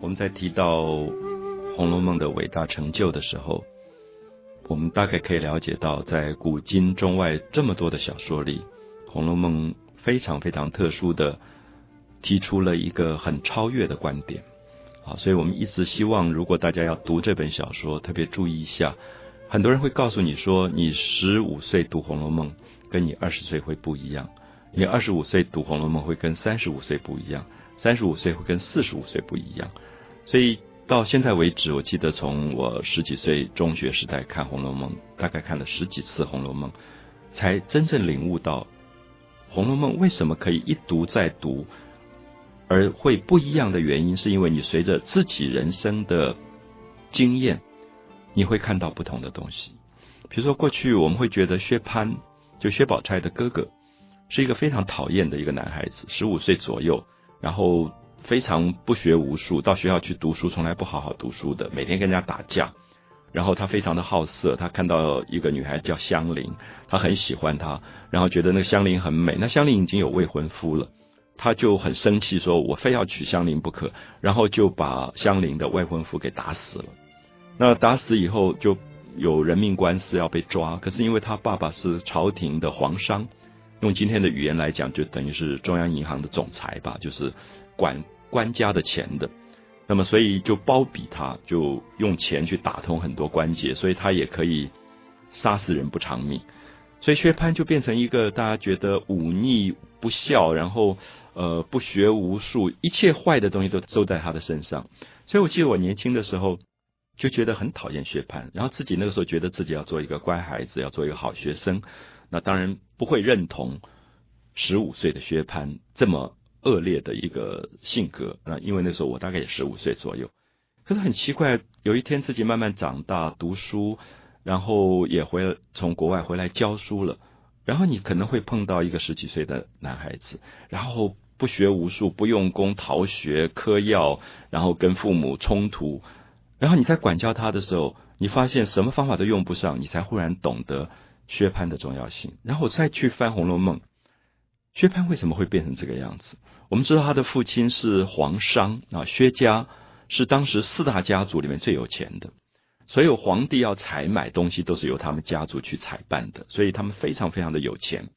我们在提到《红楼梦》的伟大成就的时候，我们大概可以了解到，在古今中外这么多的小说里，《红楼梦》非常非常特殊的提出了一个很超越的观点。啊，所以我们一直希望，如果大家要读这本小说，特别注意一下。很多人会告诉你说，你十五岁读《红楼梦》，跟你二十岁会不一样；你二十五岁读《红楼梦》会跟三十五岁不一样，三十五岁会跟四十五岁不一样。所以到现在为止，我记得从我十几岁中学时代看《红楼梦》，大概看了十几次《红楼梦》，才真正领悟到《红楼梦》为什么可以一读再读。而会不一样的原因，是因为你随着自己人生的经验，你会看到不同的东西。比如说，过去我们会觉得薛蟠，就薛宝钗的哥哥，是一个非常讨厌的一个男孩子，十五岁左右，然后非常不学无术，到学校去读书从来不好好读书的，每天跟人家打架，然后他非常的好色，他看到一个女孩叫香菱，他很喜欢她，然后觉得那个香菱很美，那香菱已经有未婚夫了。他就很生气，说我非要娶香菱不可，然后就把香菱的未婚夫给打死了。那打死以后，就有人命官司要被抓。可是因为他爸爸是朝廷的皇商，用今天的语言来讲，就等于是中央银行的总裁吧，就是管官家的钱的。那么所以就包庇他，就用钱去打通很多关节，所以他也可以杀死人不偿命。所以薛蟠就变成一个大家觉得忤逆不孝，然后呃不学无术，一切坏的东西都都在他的身上。所以我记得我年轻的时候就觉得很讨厌薛蟠，然后自己那个时候觉得自己要做一个乖孩子，要做一个好学生。那当然不会认同十五岁的薛蟠这么恶劣的一个性格。那因为那时候我大概也十五岁左右，可是很奇怪，有一天自己慢慢长大，读书。然后也回从国外回来教书了，然后你可能会碰到一个十几岁的男孩子，然后不学无术，不用功，逃学、嗑药，然后跟父母冲突，然后你在管教他的时候，你发现什么方法都用不上，你才忽然懂得薛蟠的重要性。然后再去翻《红楼梦》，薛蟠为什么会变成这个样子？我们知道他的父亲是皇商啊，薛家是当时四大家族里面最有钱的。所有皇帝要采买东西都是由他们家族去采办的，所以他们非常非常的有钱。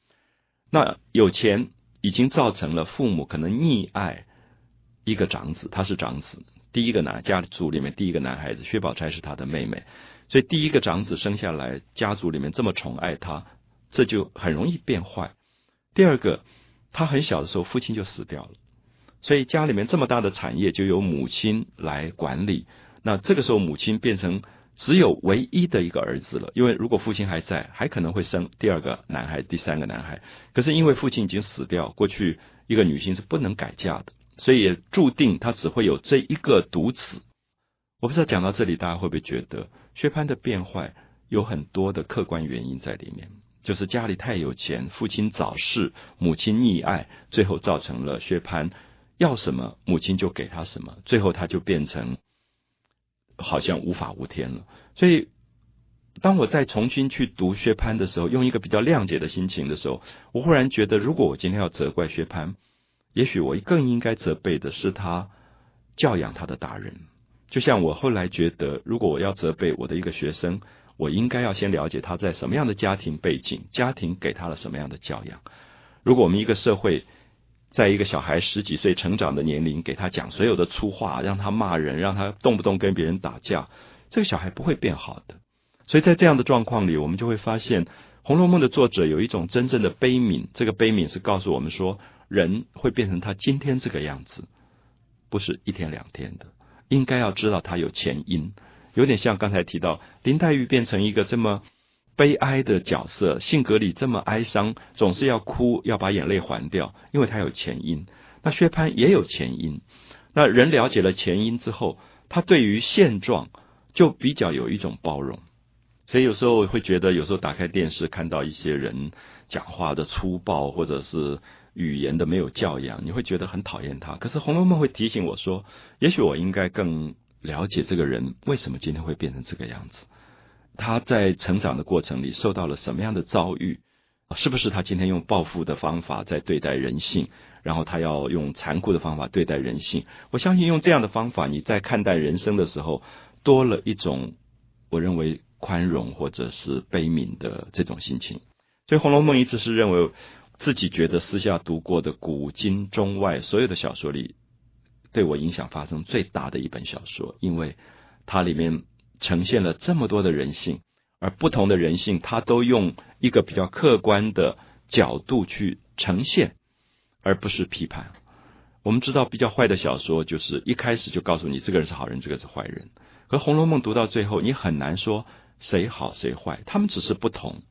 那有钱已经造成了父母可能溺爱一个长子，他是长子，第一个男家族里面第一个男孩子，薛宝钗是他的妹妹，所以第一个长子生下来，家族里面这么宠爱他，这就很容易变坏。第二个，他很小的时候父亲就死掉了，所以家里面这么大的产业就由母亲来管理。那这个时候母亲变成。只有唯一的一个儿子了，因为如果父亲还在，还可能会生第二个男孩、第三个男孩。可是因为父亲已经死掉，过去一个女性是不能改嫁的，所以也注定她只会有这一个独子。我不知道讲到这里，大家会不会觉得薛蟠的变坏有很多的客观原因在里面？就是家里太有钱，父亲早逝，母亲溺爱，最后造成了薛蟠要什么母亲就给他什么，最后他就变成。好像无法无天了，所以当我再重新去读薛蟠的时候，用一个比较谅解的心情的时候，我忽然觉得，如果我今天要责怪薛蟠，也许我更应该责备的是他教养他的大人。就像我后来觉得，如果我要责备我的一个学生，我应该要先了解他在什么样的家庭背景，家庭给他了什么样的教养。如果我们一个社会，在一个小孩十几岁成长的年龄，给他讲所有的粗话，让他骂人，让他动不动跟别人打架，这个小孩不会变好的。所以在这样的状况里，我们就会发现，《红楼梦》的作者有一种真正的悲悯。这个悲悯是告诉我们说，人会变成他今天这个样子，不是一天两天的，应该要知道他有前因。有点像刚才提到林黛玉变成一个这么。悲哀的角色，性格里这么哀伤，总是要哭，要把眼泪还掉，因为他有前因。那薛蟠也有前因。那人了解了前因之后，他对于现状就比较有一种包容。所以有时候会觉得，有时候打开电视看到一些人讲话的粗暴，或者是语言的没有教养，你会觉得很讨厌他。可是《红楼梦》会提醒我说，也许我应该更了解这个人为什么今天会变成这个样子。他在成长的过程里受到了什么样的遭遇？是不是他今天用报复的方法在对待人性，然后他要用残酷的方法对待人性？我相信用这样的方法，你在看待人生的时候，多了一种我认为宽容或者是悲悯的这种心情。所以《红楼梦》一直是认为自己觉得私下读过的古今中外所有的小说里，对我影响发生最大的一本小说，因为它里面呈现了这么多的人性。而不同的人性，它都用一个比较客观的角度去呈现，而不是批判。我们知道，比较坏的小说就是一开始就告诉你这个人是好人，这个是坏人。可《红楼梦》读到最后，你很难说谁好谁坏，他们只是不同。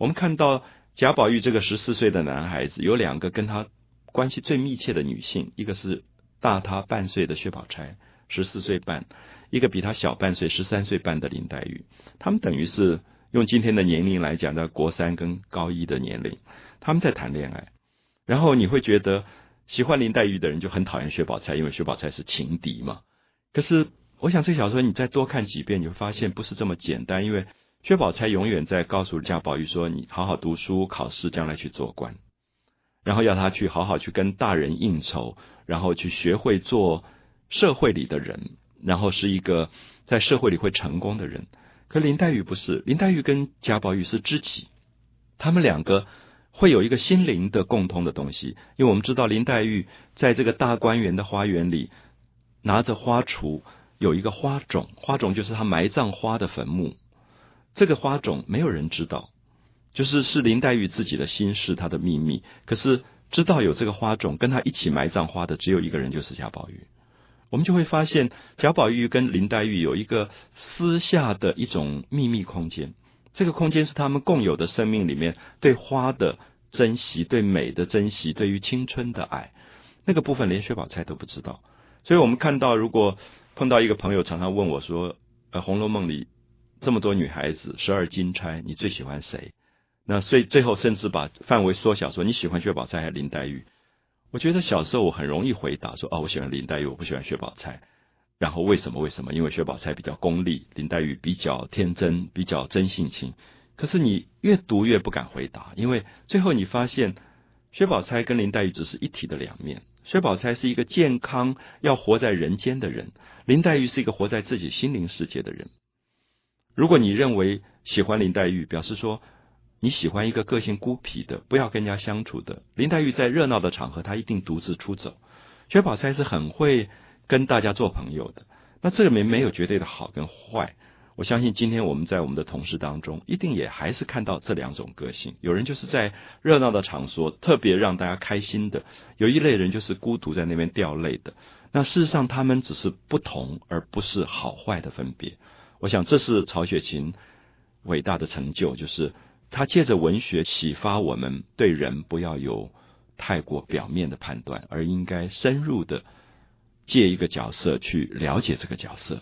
我们看到贾宝玉这个十四岁的男孩子，有两个跟他关系最密切的女性，一个是大他半岁的薛宝钗，十四岁半。一个比他小半岁、十三岁半的林黛玉，他们等于是用今天的年龄来讲，在国三跟高一的年龄，他们在谈恋爱。然后你会觉得喜欢林黛玉的人就很讨厌薛宝钗，因为薛宝钗是情敌嘛。可是我想这小说你再多看几遍，你会发现不是这么简单。因为薛宝钗永远在告诉贾宝玉说：“你好好读书，考试，将来去做官。”然后要他去好好去跟大人应酬，然后去学会做社会里的人。然后是一个在社会里会成功的人，可林黛玉不是，林黛玉跟贾宝玉是知己，他们两个会有一个心灵的共通的东西，因为我们知道林黛玉在这个大观园的花园里拿着花锄，有一个花种，花种就是她埋葬花的坟墓，这个花种没有人知道，就是是林黛玉自己的心事，她的秘密。可是知道有这个花种，跟她一起埋葬花的只有一个人，就是贾宝玉。我们就会发现，贾宝玉跟林黛玉有一个私下的一种秘密空间。这个空间是他们共有的生命里面对花的珍惜、对美的珍惜、对于青春的爱。那个部分连薛宝钗都不知道。所以我们看到，如果碰到一个朋友常常问我说：“呃，《红楼梦》里这么多女孩子，十二金钗，你最喜欢谁？”那所以最后甚至把范围缩小，说你喜欢薛宝钗还是林黛玉？我觉得小时候我很容易回答说哦，我喜欢林黛玉，我不喜欢薛宝钗。然后为什么？为什么？因为薛宝钗比较功利，林黛玉比较天真，比较真性情。可是你越读越不敢回答，因为最后你发现薛宝钗跟林黛玉只是一体的两面。薛宝钗是一个健康要活在人间的人，林黛玉是一个活在自己心灵世界的人。如果你认为喜欢林黛玉，表示说。你喜欢一个个性孤僻的，不要跟人家相处的。林黛玉在热闹的场合，她一定独自出走。薛宝钗是很会跟大家做朋友的。那这里面没有绝对的好跟坏。我相信今天我们在我们的同事当中，一定也还是看到这两种个性。有人就是在热闹的场所特别让大家开心的，有一类人就是孤独在那边掉泪的。那事实上，他们只是不同，而不是好坏的分别。我想这是曹雪芹伟大的成就，就是。他借着文学启发我们，对人不要有太过表面的判断，而应该深入的借一个角色去了解这个角色。